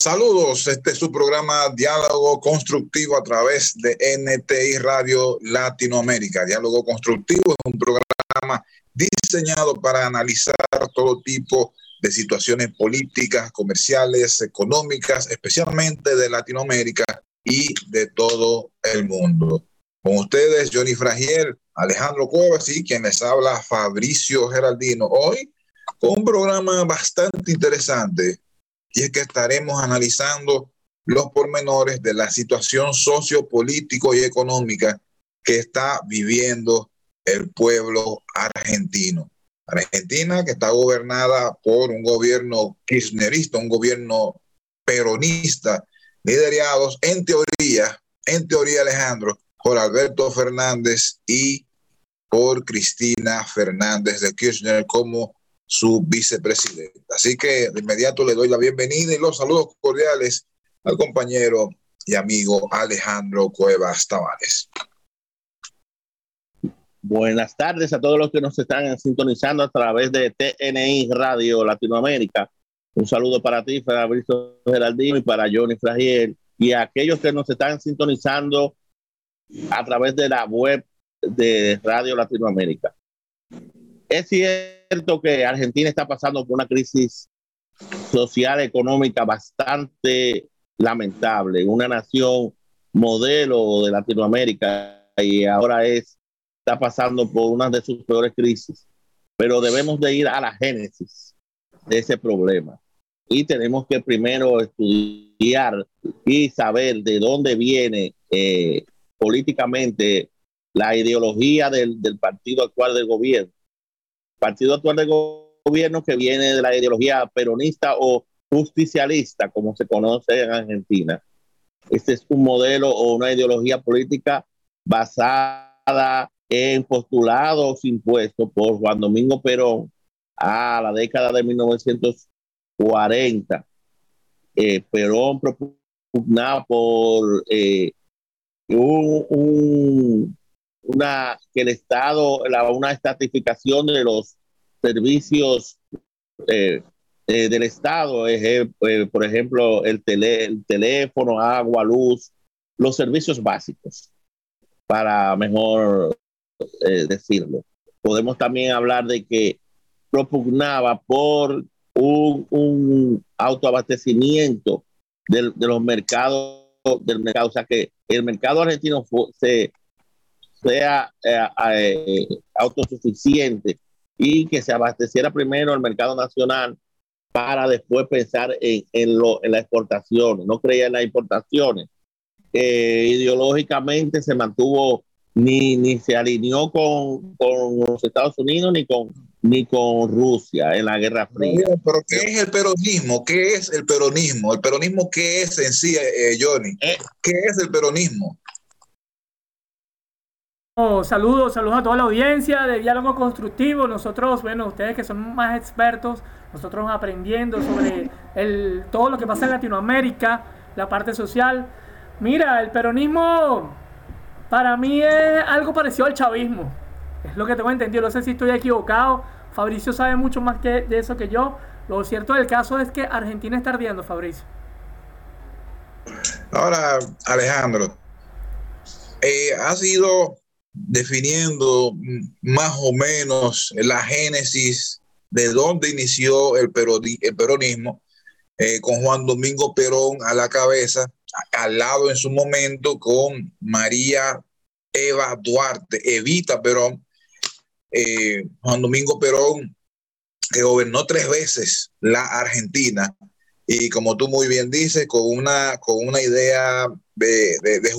Saludos, este es su programa Diálogo Constructivo a través de NTI Radio Latinoamérica. Diálogo Constructivo es un programa diseñado para analizar todo tipo de situaciones políticas, comerciales, económicas, especialmente de Latinoamérica y de todo el mundo. Con ustedes, Johnny Fragiel, Alejandro Cuevas y quien les habla, Fabricio Geraldino. Hoy con un programa bastante interesante y es que estaremos analizando los pormenores de la situación sociopolítico y económica que está viviendo el pueblo argentino. Argentina que está gobernada por un gobierno kirchnerista, un gobierno peronista, liderados en teoría, en teoría Alejandro, por Alberto Fernández y por Cristina Fernández de Kirchner como su vicepresidente. Así que de inmediato le doy la bienvenida y los saludos cordiales al compañero y amigo Alejandro Cuevas Tavares. Buenas tardes a todos los que nos están sintonizando a través de TNI Radio Latinoamérica. Un saludo para ti, Fabricio Geraldino, y para Johnny Fragiel, y a aquellos que nos están sintonizando a través de la web de Radio Latinoamérica. Es cierto que Argentina está pasando por una crisis social, económica bastante lamentable, una nación modelo de Latinoamérica y ahora es, está pasando por una de sus peores crisis. Pero debemos de ir a la génesis de ese problema. Y tenemos que primero estudiar y saber de dónde viene eh, políticamente la ideología del, del partido actual del gobierno partido actual de gobierno que viene de la ideología peronista o justicialista, como se conoce en Argentina. Este es un modelo o una ideología política basada en postulados impuestos por Juan Domingo Perón a la década de 1940. Eh, Perón propugnaba por eh, un, una, que el Estado, la, una estatificación de los servicios eh, eh, del Estado, eh, por ejemplo, el, tele, el teléfono, agua, luz, los servicios básicos, para mejor decirlo. Podemos también hablar de que propugnaba por un, un autoabastecimiento de, de los mercados del mercado, o sea que el mercado argentino se sea eh, eh, autosuficiente y que se abasteciera primero el mercado nacional para después pensar en, en, lo, en la exportación. No creía en las importaciones. Eh, ideológicamente se mantuvo, ni, ni se alineó con, con, los Estados Unidos ni con, ni con Rusia en la Guerra Fría. pero ¿qué es el peronismo? ¿Qué es el peronismo? ¿El peronismo qué es en sí, Johnny? ¿Qué es el peronismo? Saludos, saludos a toda la audiencia de Diálogo Constructivo. Nosotros, bueno, ustedes que son más expertos, nosotros aprendiendo sobre el, todo lo que pasa en Latinoamérica, la parte social. Mira, el peronismo para mí es algo parecido al chavismo. Es lo que tengo entendido. No sé si estoy equivocado. Fabricio sabe mucho más que de eso que yo. Lo cierto del caso es que Argentina está ardiendo, Fabricio. Ahora, Alejandro, eh, ha sido definiendo más o menos la génesis de dónde inició el, peronismo, eh, con Juan Domingo Perón a la cabeza, al lado en su momento con María Eva Duarte, Evita Perón, eh, Juan Domingo Perón, que gobernó tres veces la Argentina, y como tú muy bien dices, con una, con una idea de, de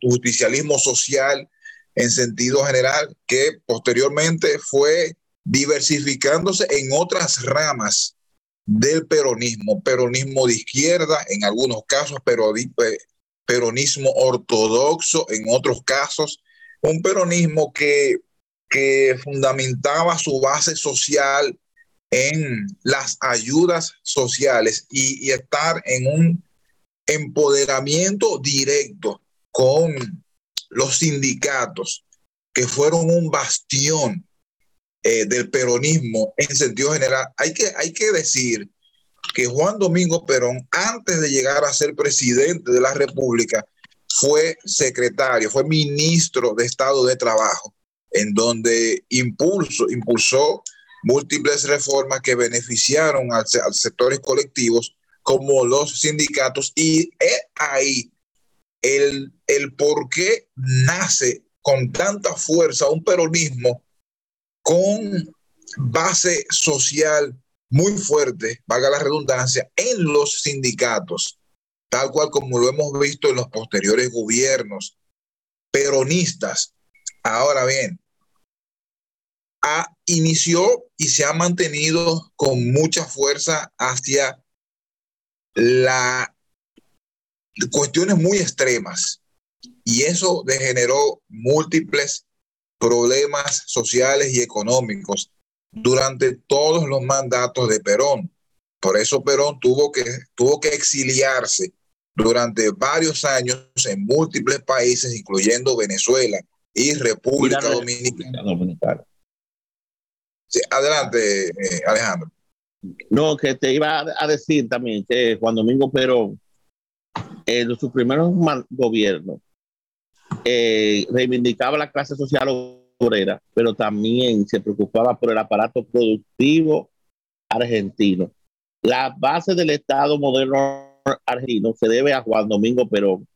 justicialismo social en sentido general, que posteriormente fue diversificándose en otras ramas del peronismo, peronismo de izquierda en algunos casos, pero peronismo ortodoxo en otros casos, un peronismo que, que fundamentaba su base social en las ayudas sociales y, y estar en un empoderamiento directo con los sindicatos, que fueron un bastión eh, del peronismo en sentido general, hay que, hay que decir que Juan Domingo Perón, antes de llegar a ser presidente de la República, fue secretario, fue ministro de Estado de Trabajo, en donde impulso, impulsó múltiples reformas que beneficiaron a, a sectores colectivos como los sindicatos y ahí el, el por qué nace con tanta fuerza un peronismo con base social muy fuerte, valga la redundancia, en los sindicatos, tal cual como lo hemos visto en los posteriores gobiernos peronistas. Ahora bien, ha, inició y se ha mantenido con mucha fuerza hacia la cuestiones muy extremas y eso degeneró múltiples problemas sociales y económicos durante todos los mandatos de Perón. Por eso Perón tuvo que, tuvo que exiliarse durante varios años en múltiples países, incluyendo Venezuela y República Dominicana. adelante, eh, Alejandro. No, que te iba a decir también que Juan Domingo Perón, en sus primeros gobiernos, eh, reivindicaba la clase social obrera, pero también se preocupaba por el aparato productivo argentino. La base del Estado moderno argentino se debe a Juan Domingo Perón,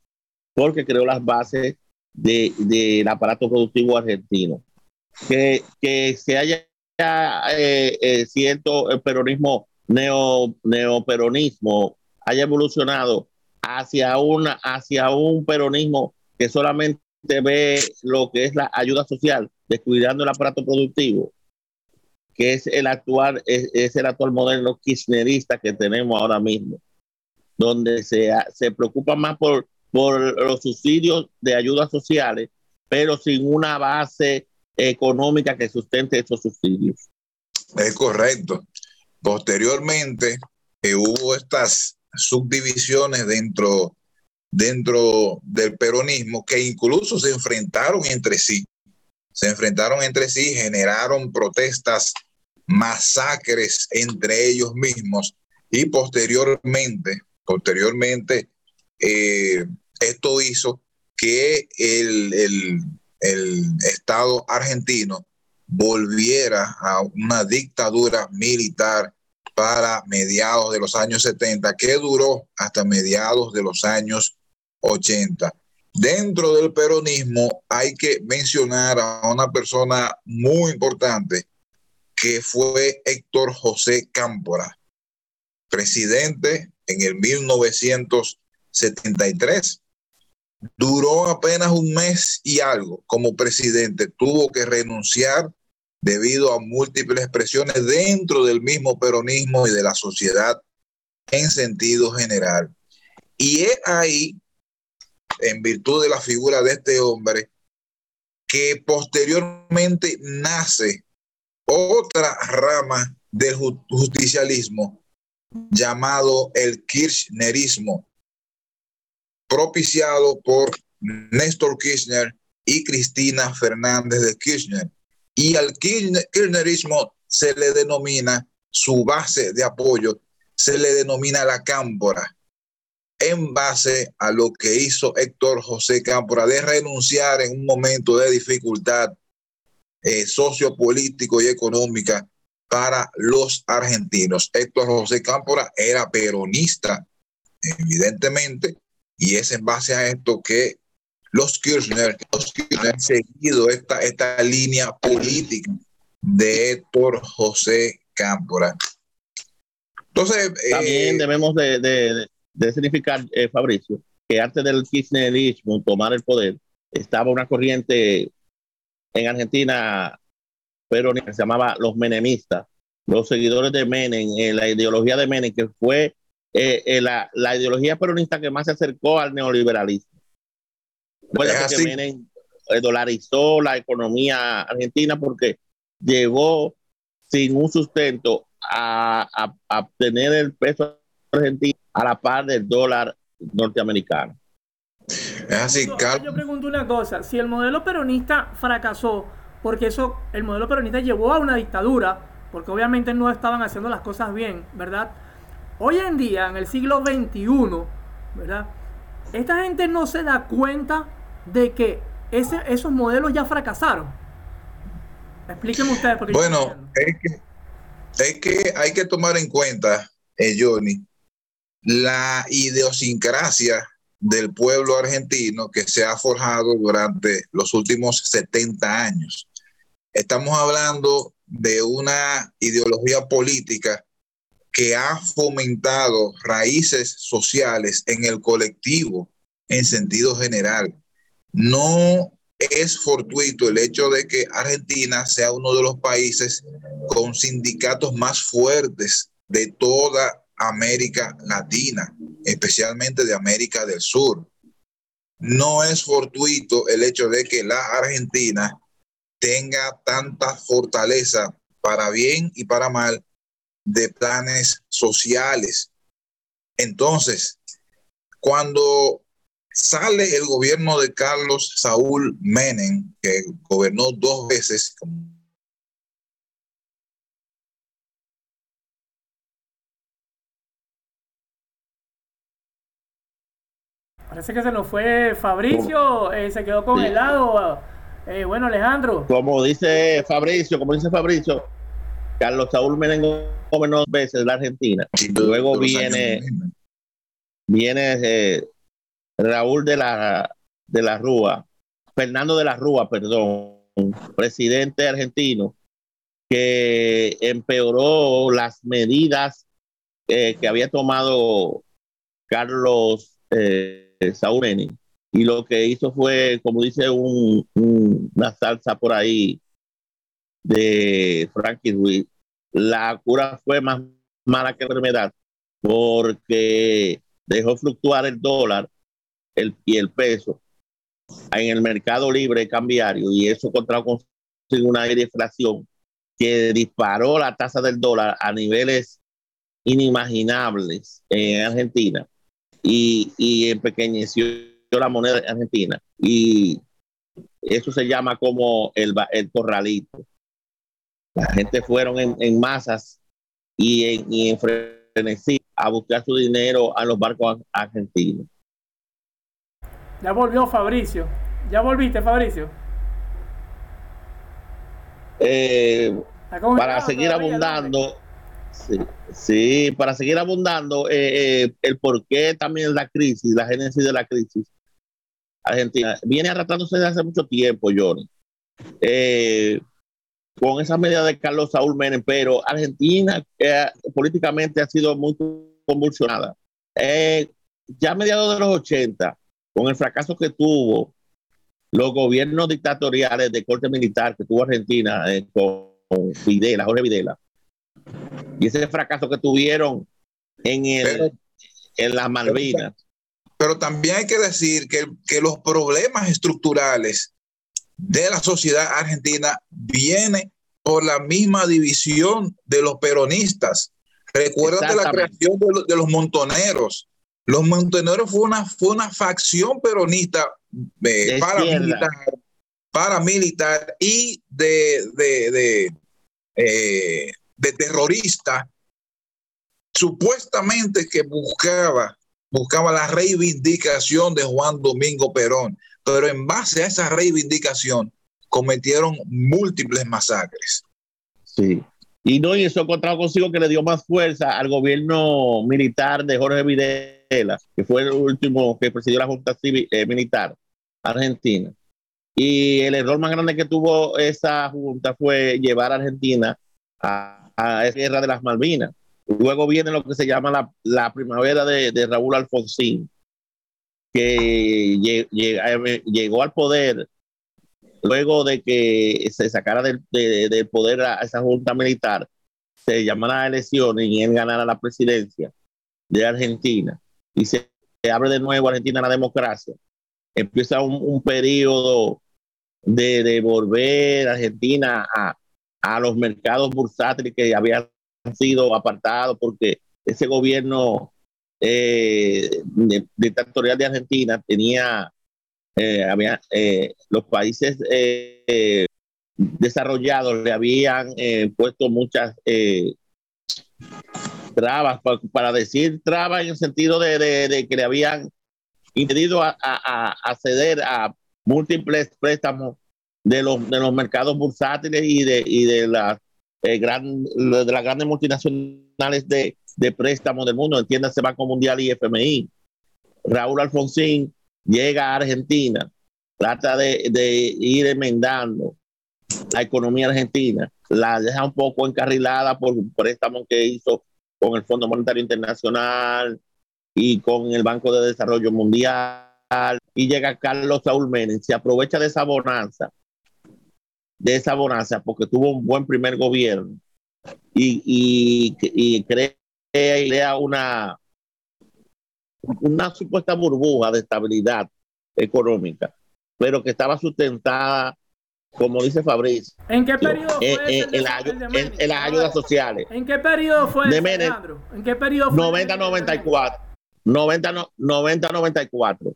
porque creó las bases del de, aparato productivo argentino. Que, que se haya eh, eh, cierto el peronismo neo, neoperonismo haya evolucionado hacia, una, hacia un peronismo que solamente ve lo que es la ayuda social, descuidando el aparato productivo, que es el actual, es, el actual modelo kirchnerista que tenemos ahora mismo, donde se, se preocupa más por, por los subsidios de ayudas sociales, pero sin una base económica que sustente esos subsidios. Es correcto. Posteriormente eh, hubo estas subdivisiones dentro dentro del peronismo que incluso se enfrentaron entre sí. Se enfrentaron entre sí, generaron protestas, masacres entre ellos mismos y posteriormente, posteriormente, eh, esto hizo que el, el, el Estado argentino volviera a una dictadura militar para mediados de los años 70, que duró hasta mediados de los años 80. Dentro del peronismo hay que mencionar a una persona muy importante que fue Héctor José Cámpora, presidente en el 1973. Duró apenas un mes y algo como presidente. Tuvo que renunciar debido a múltiples presiones dentro del mismo peronismo y de la sociedad en sentido general. Y es ahí en virtud de la figura de este hombre, que posteriormente nace otra rama del justicialismo llamado el Kirchnerismo, propiciado por Néstor Kirchner y Cristina Fernández de Kirchner. Y al Kirchnerismo se le denomina su base de apoyo, se le denomina la cámpora en base a lo que hizo Héctor José Cámpora de renunciar en un momento de dificultad eh, sociopolítico y económica para los argentinos. Héctor José Cámpora era peronista, evidentemente, y es en base a esto que los Kirchner, han seguido esta, esta línea política de Héctor José Cámpora. Entonces, también eh, debemos de, de significar, eh, Fabricio, que antes del kirchnerismo tomar el poder, estaba una corriente en Argentina, pero se llamaba los menemistas, los seguidores de Menem, eh, la ideología de Menem, que fue eh, la, la, ideología peronista que más se acercó al neoliberalismo. Que Menem dolarizó la economía argentina porque llevó sin un sustento a, a, a tener el peso argentino a la par del dólar norteamericano. Es así, Yo pregunto una cosa, si el modelo peronista fracasó, porque eso, el modelo peronista llevó a una dictadura, porque obviamente no estaban haciendo las cosas bien, ¿verdad? hoy en día, en el siglo XXI, ¿verdad? Esta gente no se da cuenta de que ese, esos modelos ya fracasaron. Explíquenme ustedes. Porque bueno, es que, es que hay que tomar en cuenta, eh, Johnny, la idiosincrasia del pueblo argentino que se ha forjado durante los últimos 70 años. Estamos hablando de una ideología política que ha fomentado raíces sociales en el colectivo en sentido general. No es fortuito el hecho de que Argentina sea uno de los países con sindicatos más fuertes de toda América Latina, especialmente de América del Sur. No es fortuito el hecho de que la Argentina tenga tanta fortaleza para bien y para mal de planes sociales. Entonces, cuando sale el gobierno de Carlos Saúl Menem, que gobernó dos veces Parece que se nos fue Fabricio, eh, se quedó congelado. Eh, bueno, Alejandro. Como dice Fabricio, como dice Fabricio, Carlos Saúl Menem gobernó dos veces la Argentina. Luego viene, viene eh, Raúl de la, de la Rúa, Fernando de la Rúa, perdón, presidente argentino, que empeoró las medidas que había tomado Carlos eh, Saureni y lo que hizo fue, como dice un, una salsa por ahí de Frankie Ruiz, la cura fue más mala que enfermedad porque dejó fluctuar el dólar el, y el peso en el mercado libre cambiario y eso contrajo con una inflación que disparó la tasa del dólar a niveles inimaginables en Argentina y, y empequeñeció la moneda argentina. Y eso se llama como el, el corralito. La gente fueron en, masas y en, y en frenesí a buscar su dinero a los barcos argentinos. Ya volvió Fabricio. ¿Ya volviste, Fabricio? Eh, para seguir abundando, Sí, para seguir abundando, eh, eh, el porqué también la crisis, la génesis de la crisis. Argentina viene arrastrándose desde hace mucho tiempo, Johnny. Eh, con esa medida de Carlos Saúl Menem, pero Argentina políticamente ha sido muy convulsionada. ya a mediados de los 80, con el fracaso que tuvo los gobiernos dictatoriales de corte militar que tuvo Argentina con, con Videla, Jorge Videla, y ese fracaso que tuvieron en, el, en las Malvinas. Pero, también hay que decir que, que los problemas estructurales de la sociedad argentina vienen por la misma división de los peronistas. Recuerda la creación de, los montoneros. Los montoneros fue una, fue una facción peronista eh, paramilitar, paramilitar y de, de, de eh, de terrorista, supuestamente que buscaba, buscaba la reivindicación de Juan Domingo Perón, pero en base a esa reivindicación cometieron múltiples masacres. Sí. Y no, y eso encontrado consigo que le dio más fuerza al gobierno militar de Jorge Videla, que fue el último que presidió la Junta Civil, eh, Militar Argentina. Y el error más grande que tuvo esa junta fue llevar a Argentina a a esa guerra de las Malvinas. Luego viene lo que se llama la, la primavera de, de, Raúl Alfonsín, que llegó al poder luego de que se sacara del, poder a esa junta militar, se llamara a elecciones y él ganara la presidencia de Argentina y se, abre de nuevo Argentina la democracia. Empieza un, un periodo de, de volver a Argentina a, los mercados bursátiles que habían sido apartados porque ese gobierno eh, dictatorial de Argentina tenía, eh, había, eh, los países eh, desarrollados le habían puesto muchas trabas, para decir trabas en el sentido de, que le habían impedido a, acceder a múltiples préstamos de los, de los mercados bursátiles y de, y de, las, eh, gran, de las grandes multinacionales de, de préstamos del mundo, entiéndase Banco Mundial y FMI. Raúl Alfonsín llega a Argentina, trata de, de ir enmendando la economía argentina, la deja un poco encarrilada por un préstamo que hizo con el Fondo Monetario Internacional y con el Banco de Desarrollo Mundial. Y llega Carlos Saúl Menem, se aprovecha de esa bonanza, de esa bonanza, porque tuvo un buen primer gobierno y, y, y crea, una, una supuesta burbuja de estabilidad económica, pero que estaba sustentada como dice Fabricio. ¿En qué periodo fue en, en, las ayudas sociales? ¿En qué periodo fue de Menem, ¿En qué periodo fue 90-94. 90-94.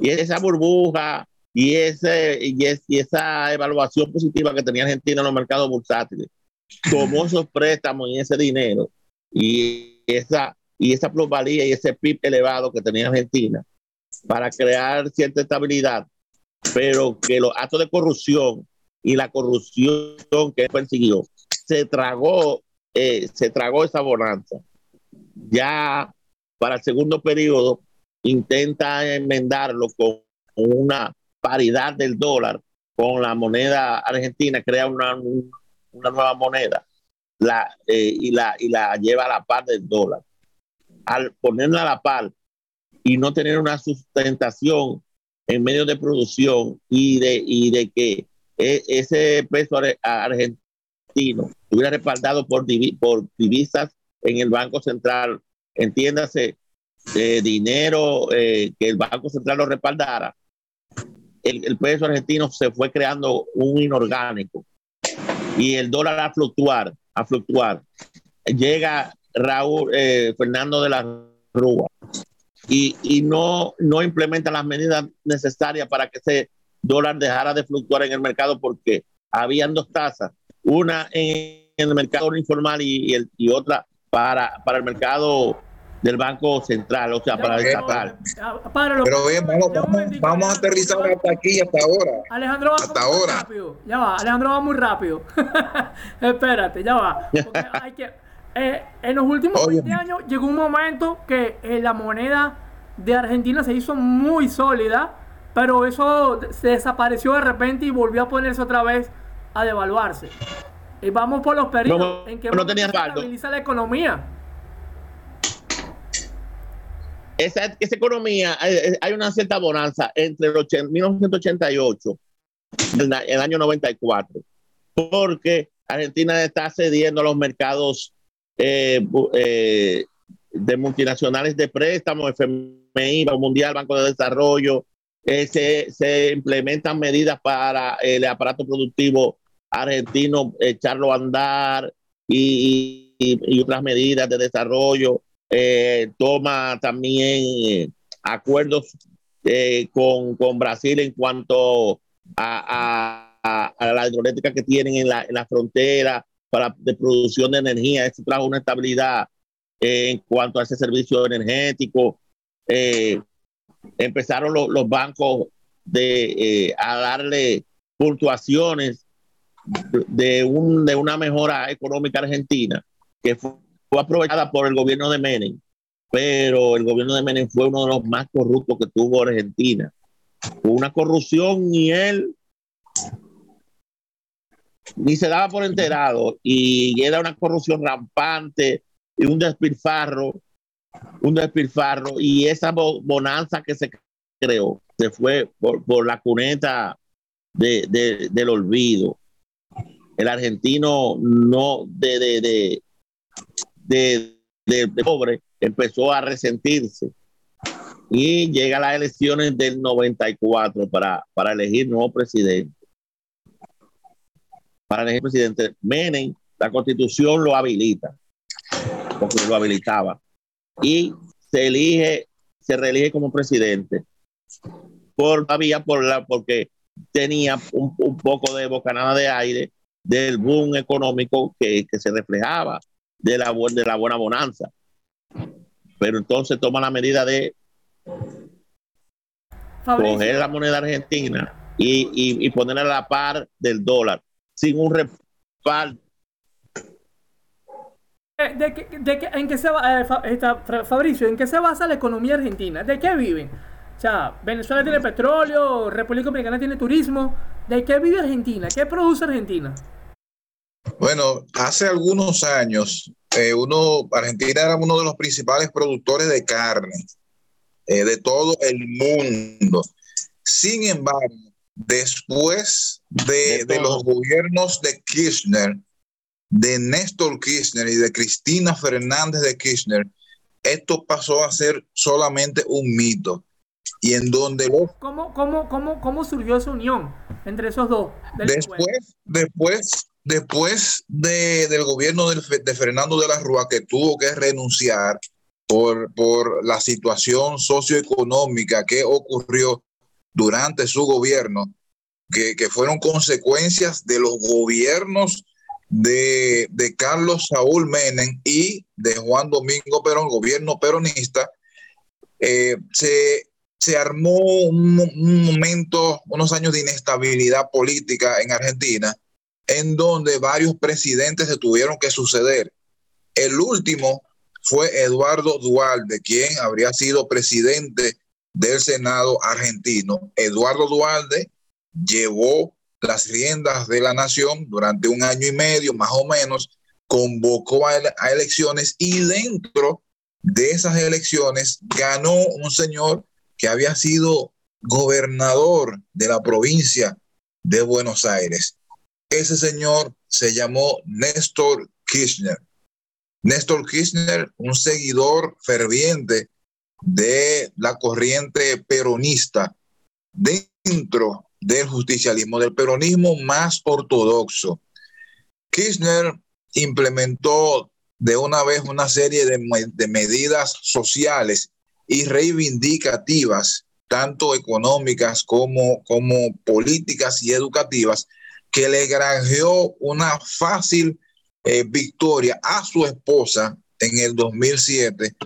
Y esa burbuja y, ese, y, esa evaluación positiva que tenía Argentina en los mercados bursátiles, tomó esos préstamos y ese dinero y esa, y esa plusvalía y ese PIB elevado que tenía Argentina para crear cierta estabilidad pero que los actos de corrupción y la corrupción que persiguió se tragó, eh, se tragó esa bonanza. Ya para el segundo periodo intenta enmendarlo con una paridad del dólar con la moneda argentina, crea una, una nueva moneda eh, y, la, y la lleva a la par del dólar. Al ponerla a la par y no tener una sustentación en medios de producción y de, y de que e, ese peso argentino estuviera respaldado por, por divisas en el Banco Central, entiéndase, de dinero eh, que el Banco Central lo respaldara, el, peso argentino se fue creando un inorgánico y el dólar a fluctuar, a fluctuar. Llega Raúl eh, Fernando de la Rúa y, y no, no implementa las medidas necesarias para que ese dólar dejara de fluctuar en el mercado porque habían dos tasas, una en, el mercado informal y, y, y, otra para, para el mercado del Banco Central, o sea, para el estatal. Pero bien, vamos, vamos, a aterrizar hasta aquí, hasta ahora. Alejandro va hasta ahora. Rápido. Ya va, Alejandro va muy rápido. Espérate, ya va. hay que, eh, en los últimos 20 años llegó un momento que eh, la moneda de Argentina se hizo muy sólida, pero eso se desapareció de repente y volvió a ponerse otra vez a devaluarse. Y vamos por los periodos en que no tenía estabiliza la economía. Esa, esa, economía, hay una cierta bonanza entre el 1988 y el año 94, porque Argentina está cediendo a los mercados eh, eh, de multinacionales de préstamos, FMI, Banco Mundial, Banco de Desarrollo, eh, se, implementan medidas para el aparato productivo argentino, echarlo a andar y, otras medidas de desarrollo. toma también acuerdos con, con, Brasil en cuanto a, a, la hidroeléctrica que tienen en la, en la frontera para, de producción de energía. Eso trajo una estabilidad eh, en cuanto a ese servicio energético. Eh, empezaron los bancos de, eh, a darle puntuaciones de, un, de una mejora económica argentina que fue, aprovechada por el gobierno de Menem, pero el gobierno de Menem fue uno de los más corruptos que tuvo Argentina. una corrupción y él ni se daba por enterado y era una corrupción rampante y un despilfarro, un despilfarro y esa bonanza que se creó se fue por, la cuneta de, del olvido. El argentino no de, de, de, de, pobre empezó a resentirse y llega las elecciones del 94 para, para elegir nuevo presidente para elegir presidente. Menem, la constitución lo habilita, porque lo habilitaba, y se elige, se reelige como presidente. Por, todavía por la, porque tenía un, un, poco de bocanada de aire del boom económico que, que se reflejaba de la, de la buena bonanza. Pero entonces toma la medida de coger la moneda argentina y, y, ponerla a la par del dólar, sin un respaldo. Eh, ¿De, de, en qué se va, eh, Fabricio, ¿en qué se basa la economía argentina? ¿De qué viven? O sea, Venezuela tiene petróleo, República Dominicana tiene turismo. ¿De qué vive Argentina? ¿Qué produce Argentina? Bueno, hace algunos años, eh, uno, Argentina era uno de los principales productores de carne eh, de todo el mundo. Sin embargo, después de, de, los gobiernos de Kirchner, de Néstor Kirchner y de Cristina Fernández de Kirchner, esto pasó a ser solamente un mito. Y en donde ¿Cómo, cómo, cómo, cómo surgió esa unión entre esos dos? Después, después, después de, del gobierno de, de Fernando de la Rúa, que tuvo que renunciar por, por la situación socioeconómica que ocurrió durante su gobierno, que, que fueron consecuencias de los gobiernos de, de, Carlos Saúl Menem y de Juan Domingo Perón, gobierno peronista, eh, se, se, armó un, momento, unos años de inestabilidad política en Argentina, en donde varios presidentes se tuvieron que suceder. El último fue Eduardo Dualde, quien habría sido presidente del Senado argentino. Eduardo Dualde llevó las riendas de la nación durante un año y medio, más o menos, convocó a, a elecciones y dentro de esas elecciones ganó un señor que había sido gobernador de la provincia de Buenos Aires. Ese señor se llamó Néstor Kirchner. Néstor Kirchner, un seguidor ferviente de la corriente peronista dentro del justicialismo, del peronismo más ortodoxo. Kirchner implementó de una vez una serie de, de medidas sociales y reivindicativas, tanto económicas como, como políticas y educativas, que le granjeó una fácil eh, victoria a su esposa en el 2007,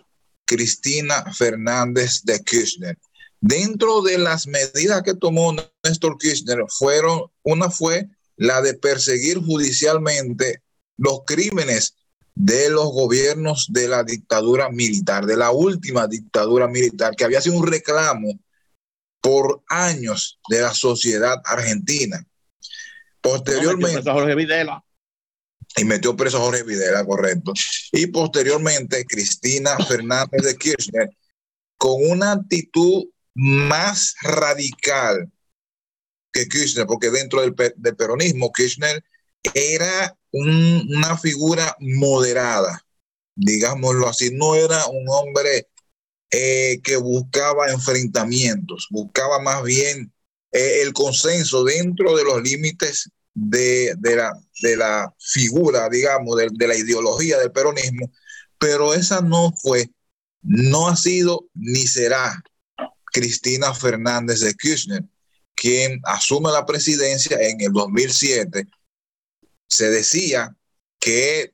Cristina Fernández de Kirchner. Dentro de las medidas que tomó Néstor Kirchner, fueron, una fue la de perseguir judicialmente los crímenes de los gobiernos de la dictadura militar, de la última dictadura militar, que había sido un reclamo por años de la sociedad argentina. Posteriormente, y metió preso a Jorge Videla, correcto. Y posteriormente, Cristina Fernández de Kirchner, con una actitud más radical que Kirchner, porque dentro del, peronismo, Kirchner era un, una figura moderada, digámoslo así, no era un hombre eh, que buscaba enfrentamientos, buscaba más bien eh, el consenso dentro de los límites de, de, la, de la figura, digamos, de, de la ideología del peronismo, pero esa no fue, no ha sido ni será Cristina Fernández de Kirchner, quien asume la presidencia en el 2007. Se decía que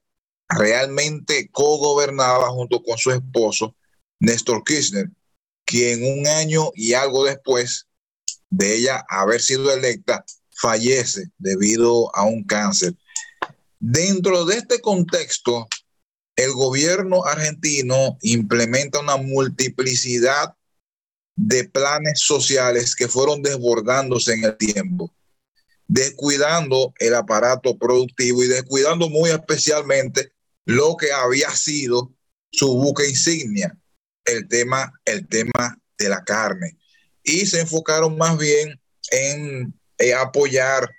realmente co-gobernaba junto con su esposo, Néstor Kirchner, quien un año y algo después de ella haber sido electa, fallece debido a un cáncer. Dentro de este contexto, el gobierno argentino implementa una multiplicidad de planes sociales que fueron desbordándose en el tiempo, descuidando el aparato productivo y descuidando muy especialmente lo que había sido su buque insignia, el tema, el tema de la carne. Y se enfocaron más bien en eh, apoyar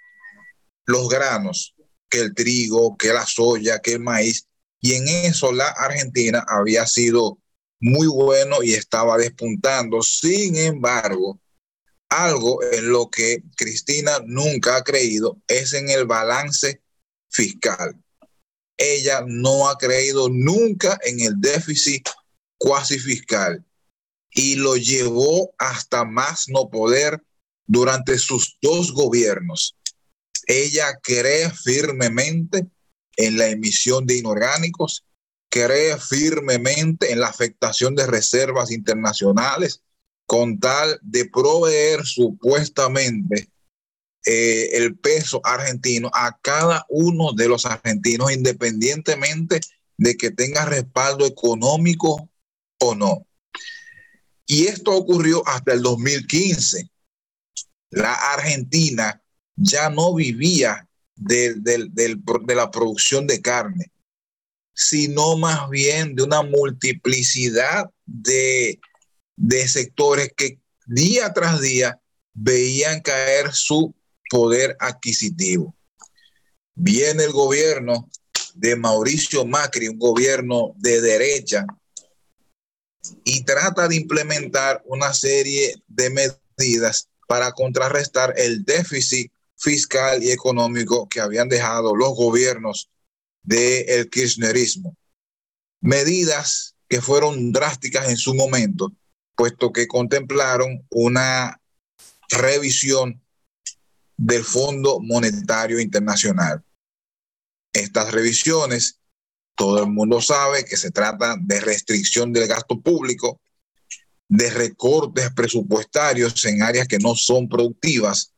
los granos, que el trigo, que la soya, que el maíz. Y en eso la Argentina había sido muy bueno y estaba despuntando. Sin embargo, algo en lo que Cristina nunca ha creído es en el balance fiscal. Ella no ha creído nunca en el déficit cuasi fiscal y lo llevó hasta más no poder durante sus dos gobiernos. Ella cree firmemente en la emisión de inorgánicos cree firmemente en la afectación de reservas internacionales con tal de proveer supuestamente eh, el peso argentino a cada uno de los argentinos, independientemente de que tenga respaldo económico o no. Y esto ocurrió hasta el 2015. La Argentina ya no vivía de, de la producción de carne, sino más bien de una multiplicidad de, de sectores que día tras día veían caer su poder adquisitivo. Viene el gobierno de Mauricio Macri, un gobierno de derecha, y trata de implementar una serie de medidas para contrarrestar el déficit fiscal y económico que habían dejado los gobiernos del kirchnerismo. Medidas que fueron drásticas en su momento, puesto que contemplaron una revisión del Fondo Monetario Internacional. Estas revisiones, todo el mundo sabe que se trata de restricción del gasto público, de recortes presupuestarios en áreas que no son productivas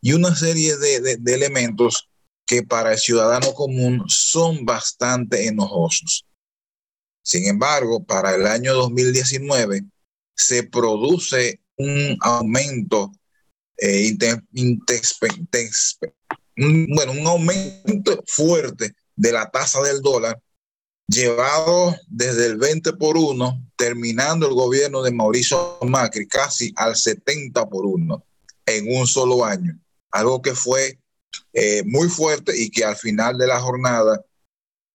y una serie de, elementos que para el ciudadano común son bastante enojosos. Sin embargo, para el año 2019 se produce un aumento, eh, bueno, un aumento fuerte de la tasa del dólar, llevado desde el 20 por 1, terminando el gobierno de Mauricio Macri casi al 70 por 1 en un solo año, algo que fue eh, muy fuerte y que al final de la jornada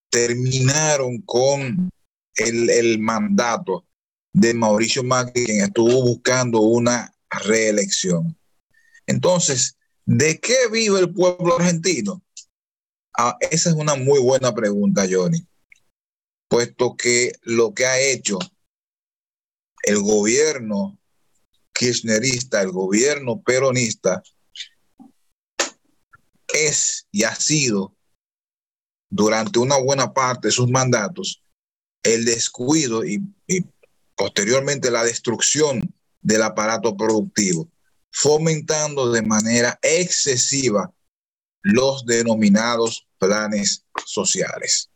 terminaron con el, el mandato de Mauricio Macri, quien estuvo buscando una reelección. Entonces, ¿de qué vive el pueblo argentino? Ah, esa es una muy buena pregunta, Johnny, puesto que lo que ha hecho el gobierno kirchnerista, el gobierno peronista, es y ha sido durante una buena parte de sus mandatos el descuido y, posteriormente la destrucción del aparato productivo, fomentando de manera excesiva los denominados planes sociales.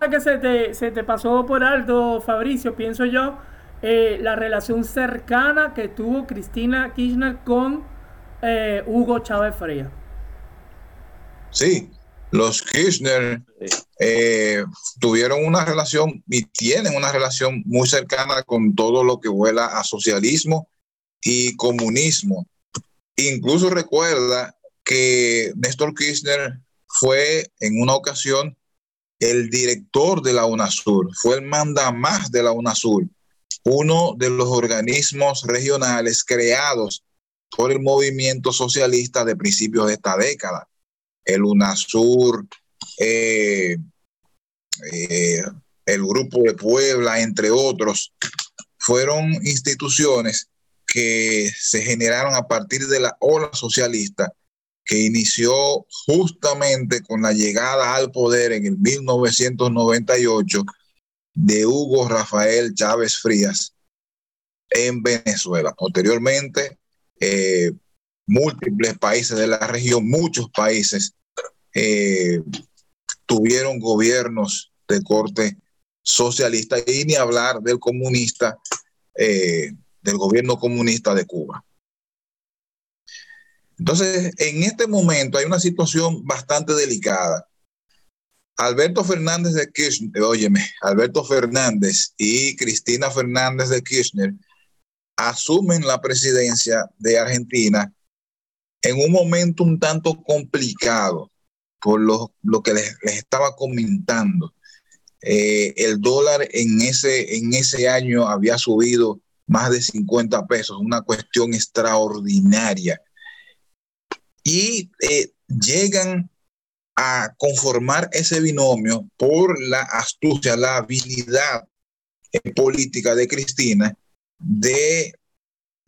Que se te, se te pasó por alto, Fabricio, pienso yo, eh, la relación cercana que tuvo Cristina Kirchner con eh, Hugo Chávez Fría. Sí, los Kirchner eh, tuvieron una relación y tienen una relación muy cercana con todo lo que vuela a socialismo y comunismo. Incluso recuerda que Néstor Kirchner fue en una ocasión el director de la UNASUR, fue el mandamás de la UNASUR, uno de los organismos regionales creados por el movimiento socialista de principios de esta década. El UNASUR, eh, eh, el Grupo de Puebla, entre otros, fueron instituciones que se generaron a partir de la ola socialista que inició justamente con la llegada al poder en el 1998 de Hugo Rafael Chávez Frías en Venezuela. Posteriormente, eh, múltiples países de la región, muchos países eh, tuvieron gobiernos de corte socialista y ni hablar del comunista, eh, del gobierno comunista de Cuba. Entonces, en este momento hay una situación bastante delicada. Alberto Fernández de Kirchner, óyeme, Alberto Fernández y Cristina Fernández de Kirchner asumen la presidencia de Argentina en un momento un tanto complicado por lo, lo que les, estaba comentando. Eh, el dólar en ese, en ese año había subido más de 50 pesos, una cuestión extraordinaria. Y eh, llegan a conformar ese binomio por la astucia, la habilidad eh, política de Cristina de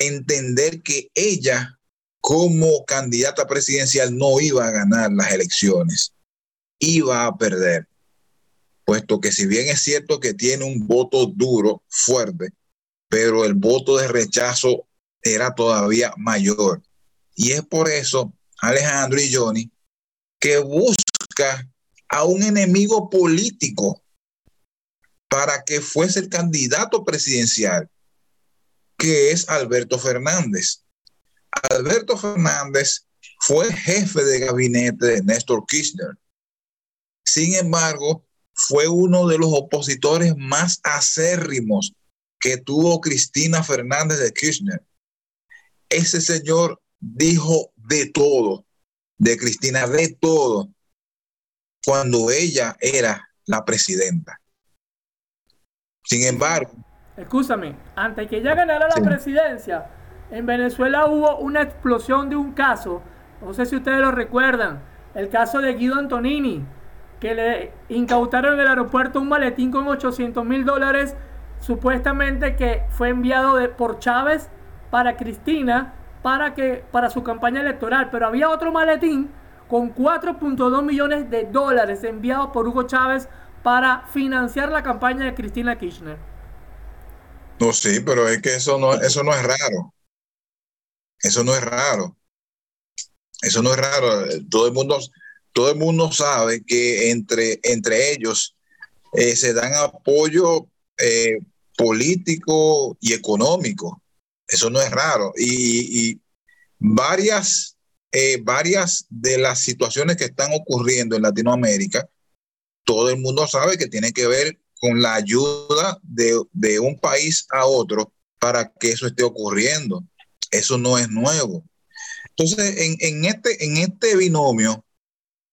entender que ella como candidata presidencial no iba a ganar las elecciones, iba a perder. puesto que si bien es cierto que tiene un voto duro, fuerte, pero el voto de rechazo era todavía mayor. Y es por eso, Alejandro y Johnny, que busca a un enemigo político para que fuese el candidato presidencial, que es Alberto Fernández. Alberto Fernández fue jefe de gabinete de Néstor Kirchner. Sin embargo, fue uno de los opositores más acérrimos que tuvo Cristina Fernández de Kirchner. Ese señor dijo de todo, de Cristina, de todo, cuando ella era la presidenta. Sin embargo. Escúchame, antes que ella ganara la presidencia, en Venezuela hubo una explosión de un caso, no sé si ustedes lo recuerdan, el caso de Guido Antonini, que le incautaron en el aeropuerto un maletín con 800 mil dólares, supuestamente que fue enviado de, por Chávez para Cristina para, que, para su campaña electoral, pero había otro maletín con 4.2 millones de dólares enviados por Hugo Chávez para financiar la campaña de Cristina Kirchner. No, sí, pero es que eso no, eso no es raro. Eso no es raro. Eso no es raro. Todo el mundo, todo el mundo sabe que entre, entre ellos eh, se dan apoyo eh, político y económico. Eso no es raro. Y, varias eh, varias de las situaciones que están ocurriendo en Latinoamérica, todo el mundo sabe que tiene que ver con la ayuda de, de un país a otro para que eso esté ocurriendo. Eso no es nuevo. Entonces, en, en este, en este binomio,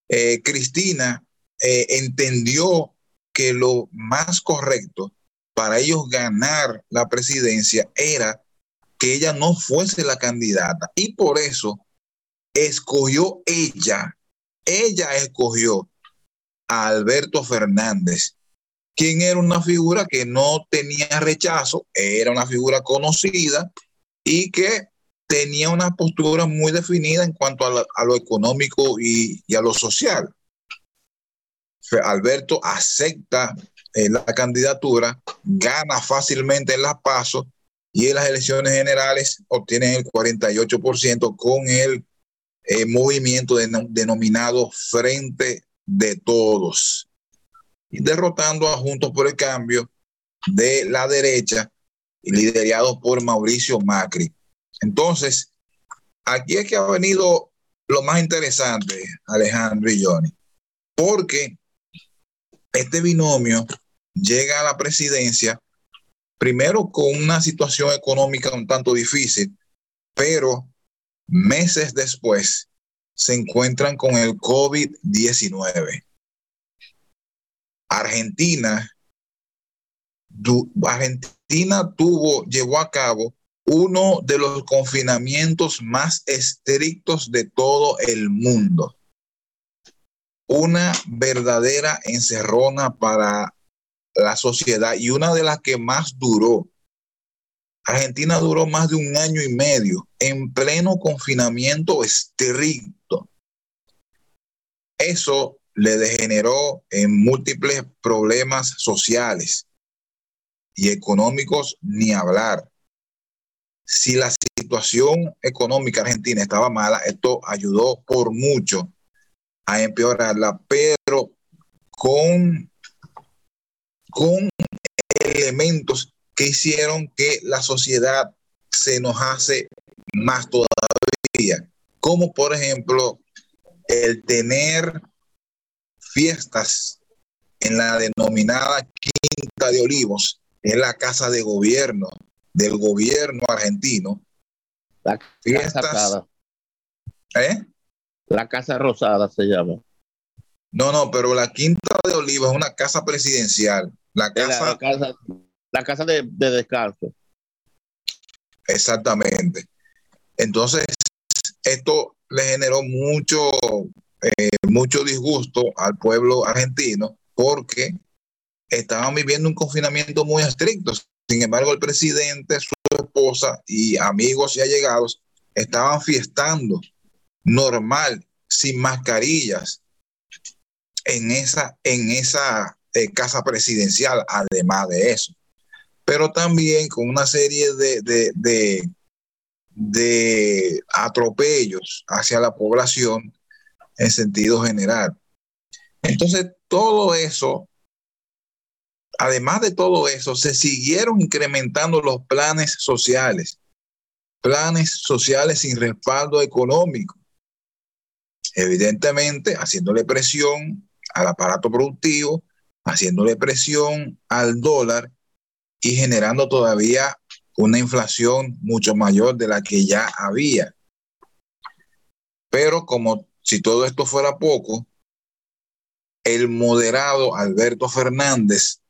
eh, Cristina eh, entendió que lo más correcto para ellos ganar la presidencia era que ella no fuese la candidata. Y por eso escogió ella, ella escogió a Alberto Fernández, quien era una figura que no tenía rechazo, era una figura conocida y que tenía una postura muy definida en cuanto a, lo, económico y, a lo social. Alberto acepta eh, la candidatura, gana fácilmente en las pasos y en las elecciones generales obtiene el 48% con el eh, movimiento denominado Frente de Todos, y derrotando a Juntos por el Cambio de la derecha, y liderado por Mauricio Macri. Entonces, aquí es que ha venido lo más interesante, Alejandro y Johnny, porque este binomio llega a la presidencia primero con una situación económica un tanto difícil, pero meses después se encuentran con el COVID-19. Argentina, Argentina tuvo, llevó a cabo uno de los confinamientos más estrictos de todo el mundo. Una verdadera encerrona para la sociedad y una de las que más duró Argentina duró más de un año y medio en pleno confinamiento estricto. Eso le degeneró en múltiples problemas sociales y económicos, ni hablar. Si la situación económica argentina estaba mala, esto ayudó por mucho a empeorarla, pero con, con elementos que hicieron que la sociedad se nos hace más todavía, como por ejemplo el tener fiestas en la denominada Quinta de Olivos, en la casa de gobierno del gobierno argentino. La fiestas, casa ¿Eh? La Casa Rosada se llama. No, no, pero la Quinta de Olivos es una casa presidencial. La casa, la casa la casa de, descanso. Exactamente. Entonces, esto le generó mucho, eh, mucho disgusto al pueblo argentino porque estaban viviendo un confinamiento muy estricto. Sin embargo, el presidente, su esposa y amigos y allegados estaban fiestando normal, sin mascarillas, en esa, en esa casa presidencial, además de eso. Pero también con una serie de, de, de atropellos hacia la población en sentido general. Entonces, todo eso, además de todo eso, se siguieron incrementando los planes sociales, planes sociales sin respaldo económico, evidentemente haciéndole presión al aparato productivo, haciéndole presión al dólar y generando todavía una inflación mucho mayor de la que ya había. Pero como si todo esto fuera poco, el moderado Alberto Fernández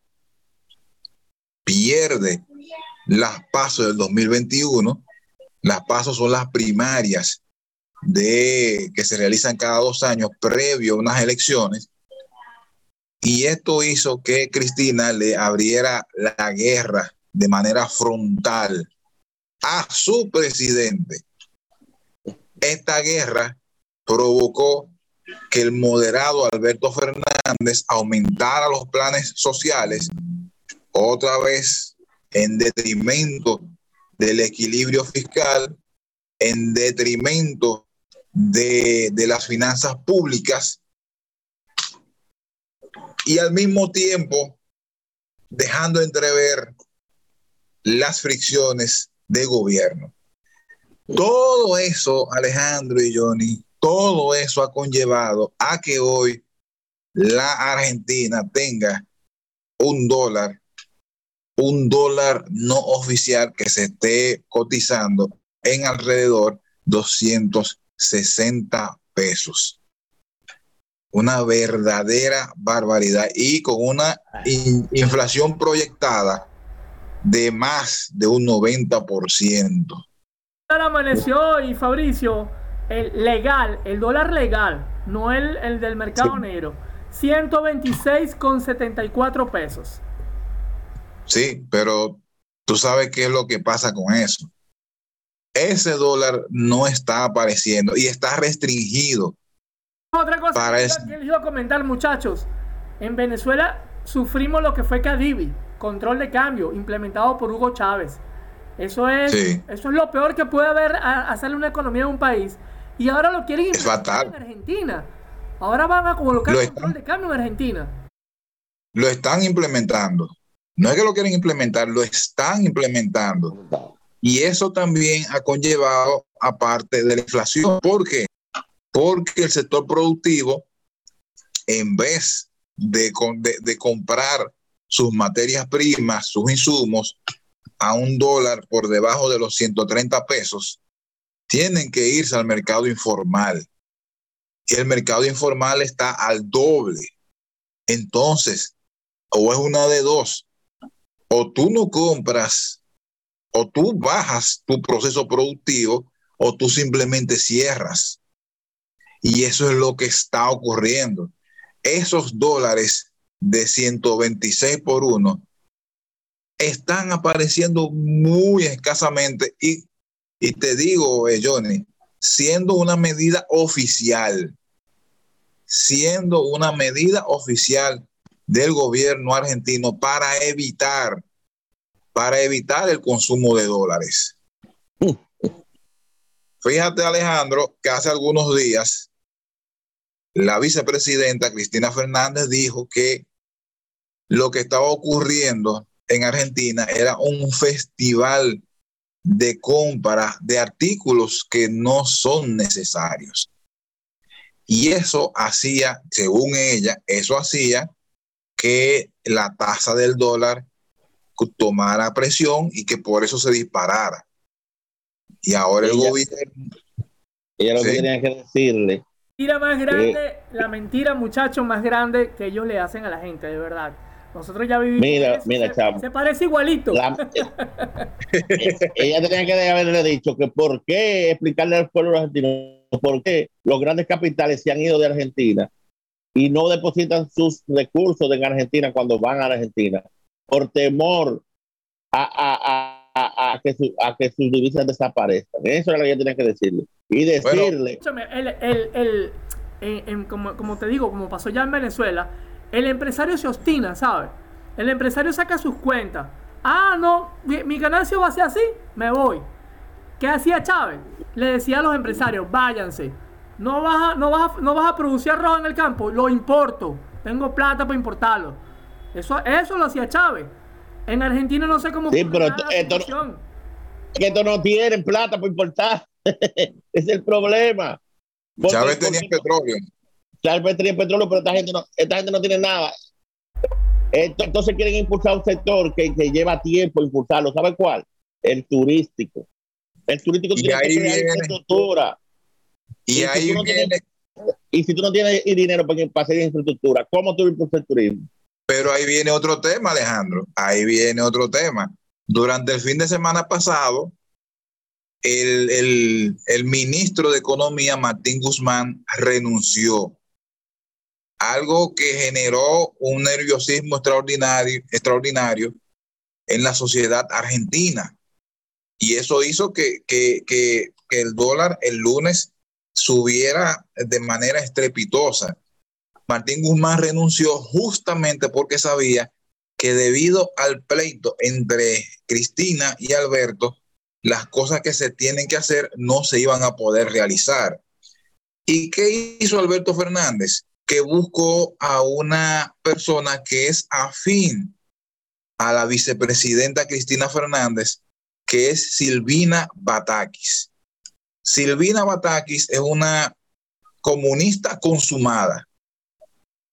pierde las pasos del 2021. Las pasos son las primarias de, que se realizan cada dos años previo a unas elecciones. Y esto hizo que Cristina le abriera la guerra de manera frontal a su presidente. Esta guerra provocó que el moderado Alberto Fernández aumentara los planes sociales, otra vez en detrimento del equilibrio fiscal, en detrimento de, de las finanzas públicas y al mismo tiempo dejando entrever las fricciones de gobierno. Todo eso, Alejandro y Johnny, todo eso ha conllevado a que hoy la Argentina tenga un dólar, un dólar no oficial que se esté cotizando en alrededor 260 pesos. Una verdadera barbaridad y con una in inflación proyectada de más de un 90%. Amaneció y Fabricio, el legal, el dólar legal, no el, el del mercado sí. negro, 126,74 pesos. Sí, pero tú sabes qué es lo que pasa con eso. Ese dólar no está apareciendo y está restringido. Otra cosa para que, que les iba a comentar, muchachos. En Venezuela sufrimos lo que fue Cadivi, control de cambio, implementado por Hugo Chávez. Eso es, sí. eso es lo peor que puede haber a hacerle una economía a un país. Y ahora lo quieren implementar en Argentina. Ahora van a colocar lo control de cambio en Argentina. Lo están implementando. No es que lo quieren implementar, lo están implementando. Y eso también ha conllevado, aparte de la inflación. ¿Por qué? Porque el sector productivo, en vez de, comprar sus materias primas, sus insumos, a un dólar por debajo de los 130 pesos, tienen que irse al mercado informal. Y el mercado informal está al doble. Entonces, o es una de dos, o tú no compras, o tú bajas tu proceso productivo, o tú simplemente cierras. Y eso es lo que está ocurriendo. Esos dólares de 126 por uno están apareciendo muy escasamente y, y te digo, eh, Johnny, siendo una medida oficial, siendo una medida oficial del gobierno argentino para evitar, para evitar el consumo de dólares. Fíjate, Alejandro, que hace algunos días la vicepresidenta Cristina Fernández dijo que lo que estaba ocurriendo en Argentina era un festival de compra de artículos que no son necesarios. Y eso hacía, según ella, eso hacía que la tasa del dólar tomara presión y que por eso se disparara. Y ahora ella, el gobierno... Ella lo ¿sí? que tenía que decirle... Mentira más grande, eh, la mentira, muchachos, más grande que ellos le hacen a la gente, de verdad. Nosotros ya vivimos. Mira, eso, mira, se, chamo. se parece igualito. La, ella tenía que haberle dicho que por qué explicarle al pueblo argentino por qué los grandes capitales se han ido de Argentina y no depositan sus recursos en Argentina cuando van a Argentina por temor a, a, a, a que, su, a que sus divisas desaparezcan. Eso era lo que ella tenía que decirle. Y decirle. Bueno, el, el, el, el, como, como te digo, como pasó ya en Venezuela, el empresario se obstina, ¿sabes? El empresario saca sus cuentas. Ah, no, mi, mi ganancia va a ser así, me voy. ¿Qué hacía Chávez? Le decía a los empresarios, váyanse. No vas a, no vas a, no vas a producir arroz en el campo, lo importo. Tengo plata para importarlo. Eso, eso lo hacía Chávez. En Argentina no sé cómo Sí, pero esto- la esto no-. Que estos no tienen plata por importar. es el problema. Porque- Chávez tenía porque- petróleo. Chávez tenía petróleo, pero esta gente no, esta gente no tiene nada. Esto- Entonces quieren impulsar un sector que, que lleva tiempo impulsarlo. ¿Sabe cuál? El turístico. El turístico Y tiene que ahí crear viene- infraestructura. Y si ahí tú no tienes- viene, Y si tú no tienes dinero para, para hacer infraestructura, ¿cómo tú impulsas el turismo? Pero ahí viene otro tema, Alejandro. Ahí viene otro tema. Durante el fin de semana pasado, el, el- el ministro de Economía, Martín Guzmán, renunció. Algo que generó un nerviosismo extraordinario, extraordinario en la sociedad argentina. Y eso hizo que, que- que- que el dólar el lunes subiera de manera estrepitosa. Martín Guzmán renunció justamente porque sabía que debido al pleito entre Cristina y Alberto, las cosas que se tienen que hacer no se iban a poder realizar. ¿Y qué hizo Alberto Fernández? Que buscó a una persona que es afín a la vicepresidenta Cristina Fernández, que es Silvina Batakis. Silvina Batakis es una comunista consumada.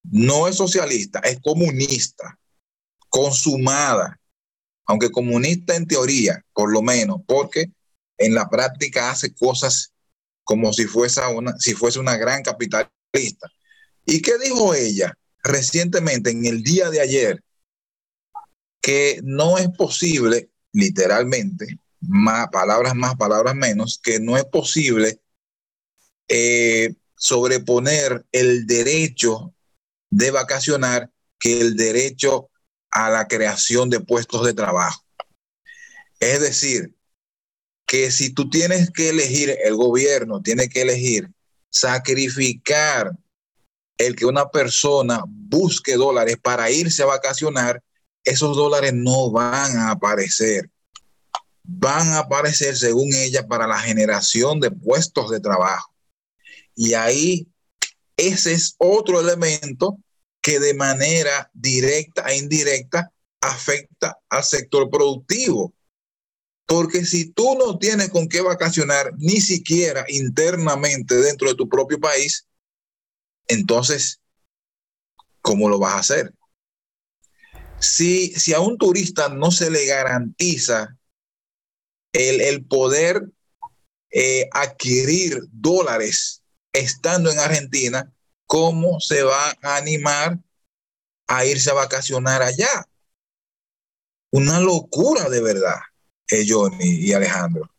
No es socialista, es comunista, consumada, aunque comunista en teoría, por lo menos, porque en la práctica hace cosas como si fuese una, si fuese una gran capitalista. ¿Y qué dijo ella recientemente, en el día de ayer? Que no es posible, literalmente, más palabras más, palabras menos, que no es posible eh, sobreponer el derecho de vacacionar que el derecho a la creación de puestos de trabajo. Es decir, que si tú tienes que elegir, el gobierno tiene que elegir sacrificar el que una persona busque dólares para irse a vacacionar, esos dólares no van a aparecer. Van a aparecer, según ella, para la generación de puestos de trabajo. Y ahí ese es otro elemento que de manera directa e indirecta afecta al sector productivo. Porque si tú no tienes con qué vacacionar, ni siquiera internamente dentro de tu propio país, entonces, ¿cómo lo vas a hacer? Si, si a un turista no se le garantiza el, el poder eh, adquirir dólares estando en Argentina, ¿cómo se va a animar a irse a vacacionar allá? Una locura de verdad, eh, Johnny y Alejandro.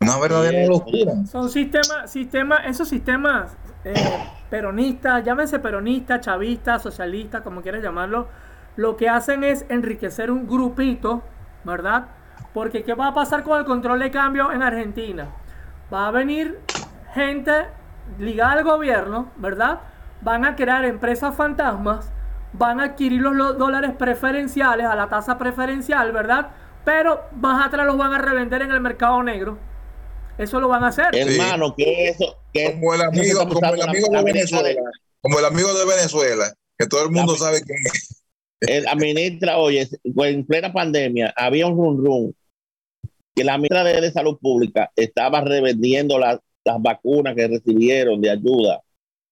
Una verdadera Sí, locura. Son sistemas, sistemas, esos sistemas eh, peronistas, llámense peronistas, chavistas, socialistas, como quieras llamarlo, lo que hacen es enriquecer un grupito, ¿verdad? Porque ¿qué va a pasar con el control de cambio en Argentina? Va a venir gente ligada al gobierno, ¿verdad? Van a crear empresas fantasmas, van a adquirir los lo- dólares preferenciales a la tasa preferencial, ¿verdad? Pero más atrás los van a revender en el mercado negro. Eso lo van a hacer. Hermano, que eso. Que Como el eso amigo, como el amigo la- de la Venezuela, como el amigo de Venezuela, que todo el mundo La- sabe de- el- La ministra, oye, en plena pandemia había un run run que la ministra de, de Salud Pública estaba revendiendo las, las vacunas que recibieron de ayuda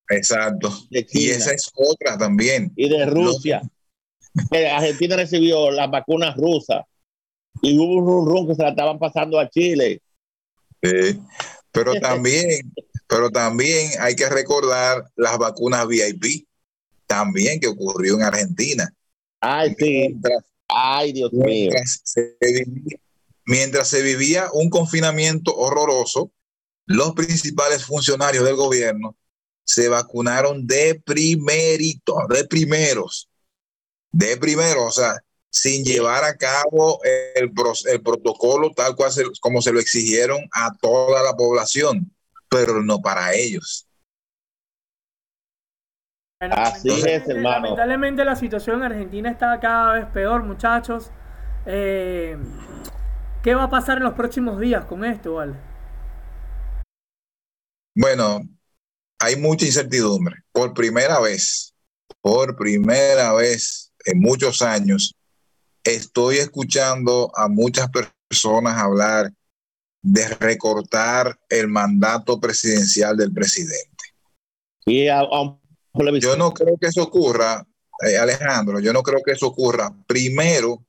Exacto. de Y esa es otra también. y de Rusia. Que Argentina recibió las vacunas rusas y hubo un run run que se la estaban pasando a Chile. Sí. Pero también, pero también hay que recordar las vacunas VIP, también que ocurrió en Argentina. Ay, sí. Mientras, Ay, Dios mío. mientras se vivía, mientras se vivía un confinamiento horroroso, los principales funcionarios del gobierno se vacunaron de primerito, de primeros, de primeros, o sea, sin llevar a cabo el, pro- el protocolo tal cual se- como se lo exigieron a toda la población, pero no para ellos. Así es, hermano. Lamentablemente la situación en Argentina está cada vez peor, muchachos. Eh, ¿Qué va a pasar en los próximos días con esto, Vale? Bueno, hay mucha incertidumbre. Por primera vez, por primera vez en muchos años, estoy escuchando a muchas personas hablar de recortar el mandato presidencial del presidente. Y yo no creo que eso ocurra, eh, Alejandro, yo no creo que eso ocurra. Primero,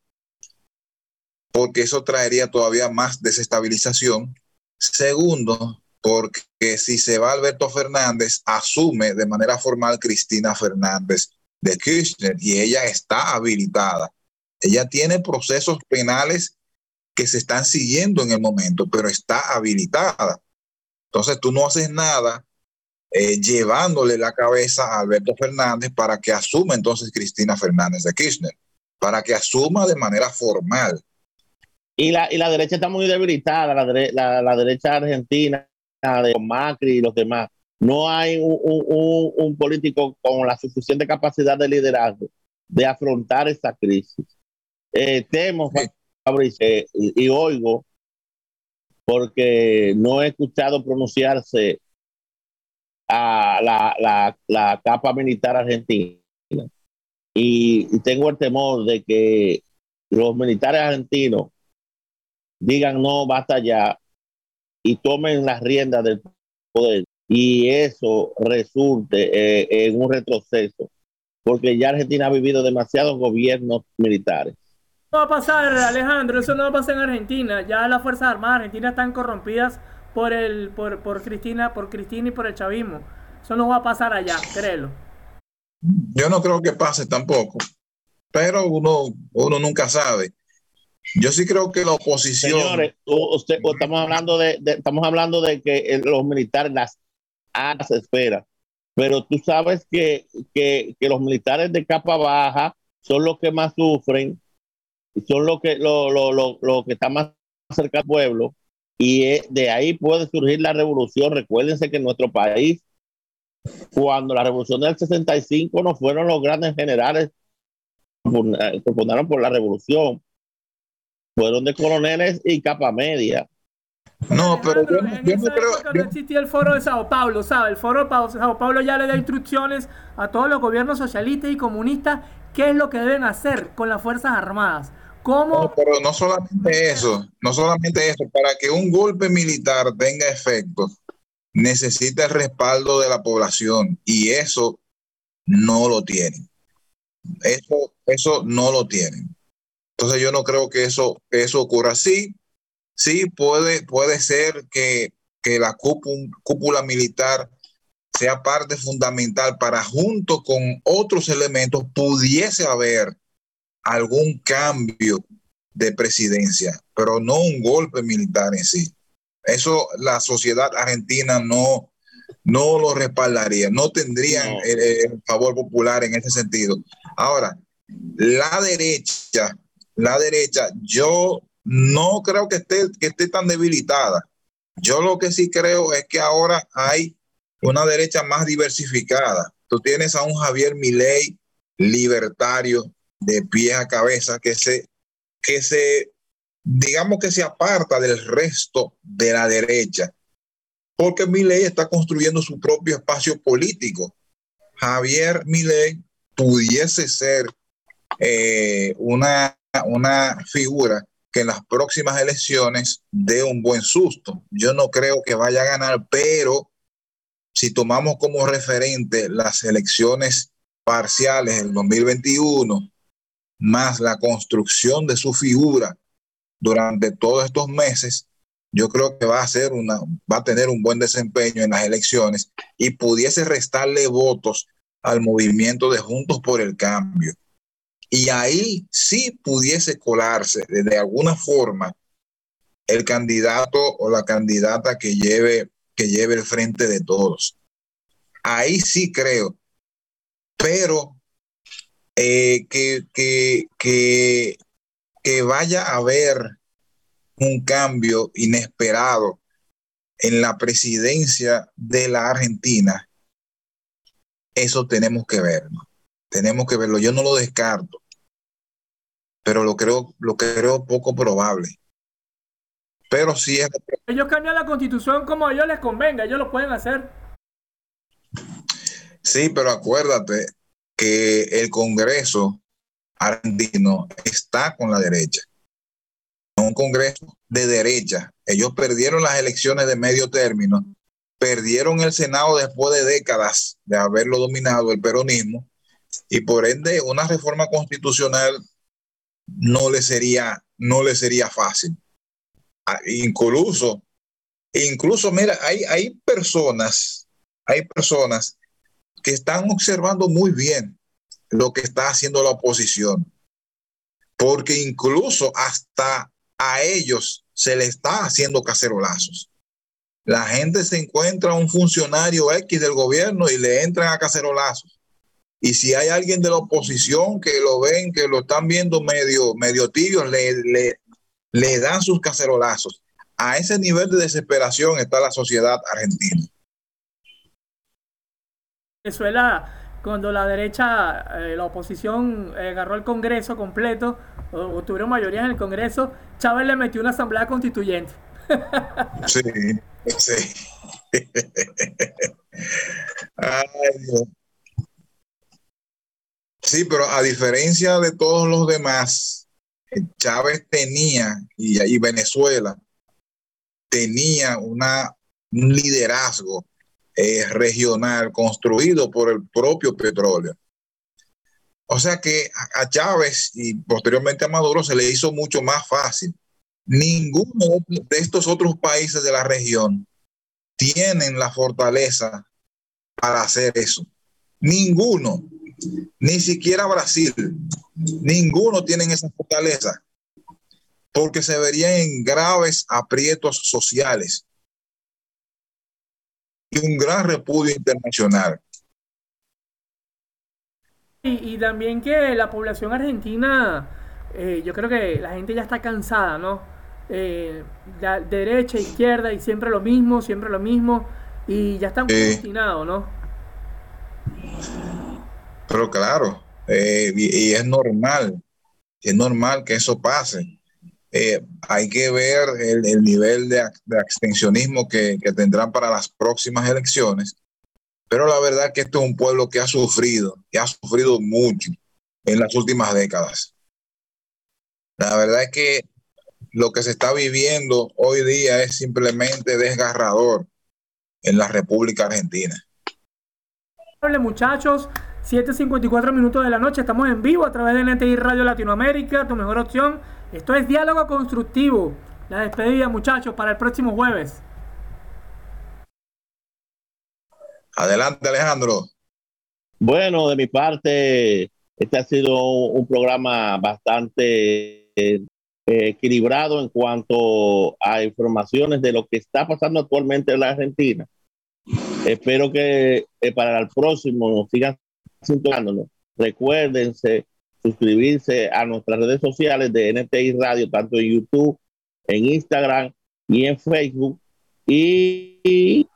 porque eso traería todavía más desestabilización. Segundo, porque si se va Alberto Fernández, asume de manera formal Cristina Fernández de Kirchner y ella está habilitada. Ella tiene procesos penales que se están siguiendo en el momento, pero está habilitada. Entonces tú no haces nada eh, llevándole la cabeza a Alberto Fernández para que asuma entonces Cristina Fernández de Kirchner, para que asuma de manera formal. Y la, y la derecha está muy debilitada, la, la, derecha argentina, de Macri y los demás. No hay un, un, un, político con la suficiente capacidad de liderazgo de afrontar esta crisis. Eh, temo, eh, y, oigo, porque no he escuchado pronunciarse a la, la, la capa militar argentina. Y, y, tengo el temor de que los militares argentinos digan no, basta ya, y tomen las riendas del poder. Y eso resulte eh, en un retroceso, porque ya Argentina ha vivido demasiados gobiernos militares no va a pasar, Alejandro, eso no va a pasar en Argentina. Ya las Fuerzas Armadas argentinas están corrompidas por el, por, por Cristina, por Cristina y por el chavismo. Eso no va a pasar allá, créelo. Yo no creo que pase tampoco, pero uno, uno nunca sabe. Yo sí creo que la oposición. Señores, usted, estamos hablando de, estamos hablando de que los militares las, las esperan, pero tú sabes que, que, que los militares de capa baja son los que más sufren son los que, lo, lo, lo, lo que está más cerca del pueblo y de ahí puede surgir la revolución. Recuérdense que en nuestro país, cuando la revolución del 65 no fueron los grandes generales que fundaron por la revolución, fueron de coroneles y capa media. No, pero yo, no creo. No existía el foro de Sao Paulo, ¿sabes? El foro de Sao Paulo ya le da instrucciones a todos los gobiernos socialistas y comunistas qué es lo que deben hacer con las Fuerzas Armadas. No, pero no solamente eso, no solamente eso, para que un golpe militar tenga efecto, necesita el respaldo de la población y eso no lo tienen. Eso, eso no lo tienen. Entonces yo no creo que eso, eso ocurra así. Sí, puede, puede ser que, que la cúpula militar sea parte fundamental para junto con otros elementos pudiese haber algún cambio de presidencia, pero no un golpe militar en sí. Eso la sociedad argentina no, no lo respaldaría, no tendrían El, favor popular en ese sentido. Ahora, la derecha, la derecha, yo no creo que esté, que esté tan debilitada. Yo lo que sí creo es que ahora hay una derecha más diversificada. Tú tienes a un Javier Milei libertario, de pie a cabeza que se, que se, digamos que se aparta del resto de la derecha, porque Milei está construyendo su propio espacio político. Javier Milei pudiese ser eh, una, una figura que en las próximas elecciones dé un buen susto. Yo no creo que vaya a ganar, pero si tomamos como referente las elecciones parciales del 2021 más la construcción de su figura durante todos estos meses, yo creo que va a ser una, va a tener un buen desempeño en las elecciones y pudiese restarle votos al movimiento de Juntos por el Cambio. Y ahí sí pudiese colarse de alguna forma el candidato o la candidata que lleve, que lleve el frente de todos. Ahí sí creo. Pero eh, que, que, que, que vaya a haber un cambio inesperado en la presidencia de la Argentina, Eso tenemos que verlo. Tenemos que verlo. Yo no lo descarto, pero lo creo, lo creo poco probable. Pero sí es. Ellos cambian la constitución como a ellos les convenga, ellos lo pueden hacer. Sí, pero acuérdate que el Congreso argentino está con la derecha. Un Congreso de derecha. Ellos perdieron las elecciones de medio término, perdieron el Senado después de décadas de haberlo dominado el peronismo y por ende una reforma constitucional no le sería, no le sería fácil. Ah, incluso, incluso, mira, hay, hay personas, hay personas que están observando muy bien lo que está haciendo la oposición, porque incluso hasta a ellos se le está haciendo cacerolazos. La gente se encuentra un funcionario X del gobierno y le entran a cacerolazos. Y si hay alguien de la oposición que lo ven, que lo están viendo medio, medio tibio, le, le, le dan sus cacerolazos. A ese nivel de desesperación está la sociedad argentina. Venezuela, cuando la derecha, eh, la oposición eh, agarró el Congreso completo, o, tuvieron mayoría en el Congreso, Chávez le metió una asamblea constituyente. sí, sí. Ay, Dios. Sí, pero a diferencia de todos los demás, Chávez tenía, y, Venezuela, tenía una, un liderazgo eh, regional construido por el propio petróleo. O sea que a Chávez y posteriormente a Maduro se le hizo mucho más fácil. Ninguno de estos otros países de la región tienen la fortaleza para hacer eso. Ninguno ni siquiera Brasil, ninguno tiene esa fortaleza, porque se verían en graves aprietos sociales y un gran repudio internacional. Y, también que la población argentina, eh, yo creo que la gente ya está cansada, ¿no? Eh, derecha, izquierda y siempre lo mismo, siempre lo mismo, y ya están obstinados, ¿no? Pero claro, eh, y, es normal, es normal que eso pase. Eh, hay que ver el, nivel de, abstencionismo que, tendrán para las próximas elecciones. Pero la verdad que esto es un pueblo que ha sufrido, que ha sufrido mucho en las últimas décadas. La verdad es que lo que se está viviendo hoy día es simplemente desgarrador en la República Argentina. Muchachos, 7.54 minutos de la noche, estamos en vivo a través de NTI Radio Latinoamérica, tu mejor opción. Esto es Diálogo Constructivo. La despedida, muchachos, para el próximo jueves. Adelante, Alejandro. Bueno, de mi parte, este ha sido un programa bastante eh, equilibrado en cuanto a informaciones de lo que está pasando actualmente en la Argentina. Espero que eh, para el próximo nos sigan sintonándonos. Recuérdense suscribirse a nuestras redes sociales de NTI Radio, tanto en YouTube, en Instagram y en Facebook. Y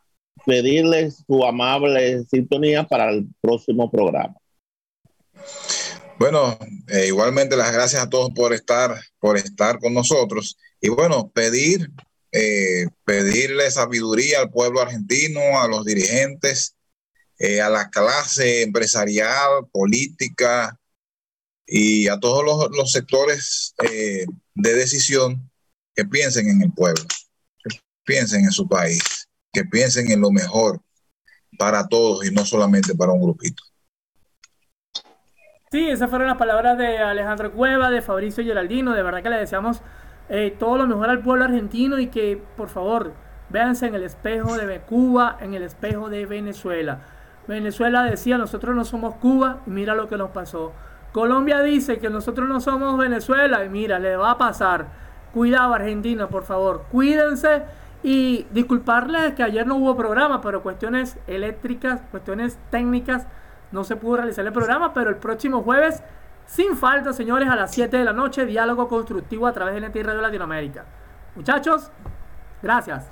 pedirles su amable sintonía para el próximo programa. Bueno, eh, igualmente las gracias a todos por estar, por estar con nosotros. Y bueno, pedir, eh, pedirle sabiduría al pueblo argentino, a los dirigentes, eh, a la clase empresarial, política y a todos los, sectores eh, de decisión que piensen en el pueblo, que piensen en su país, que piensen en lo mejor para todos y no solamente para un grupito. Sí, esas fueron las palabras de Alejandro Cueva, de Fabricio Geraldino. De verdad que le deseamos eh, todo lo mejor al pueblo argentino y que, por favor, véanse en el espejo de Cuba, en el espejo de Venezuela. Venezuela decía, nosotros no somos Cuba, y mira lo que nos pasó. Colombia dice que nosotros no somos Venezuela, y mira, le va a pasar. Cuidado Argentina, por favor, cuídense. Y disculparles que ayer no hubo programa, pero cuestiones eléctricas, cuestiones técnicas, no se pudo realizar el programa, pero el próximo jueves, sin falta, señores, a las 7 de la noche, diálogo constructivo a través de NTI Radio Latinoamérica. Muchachos, gracias.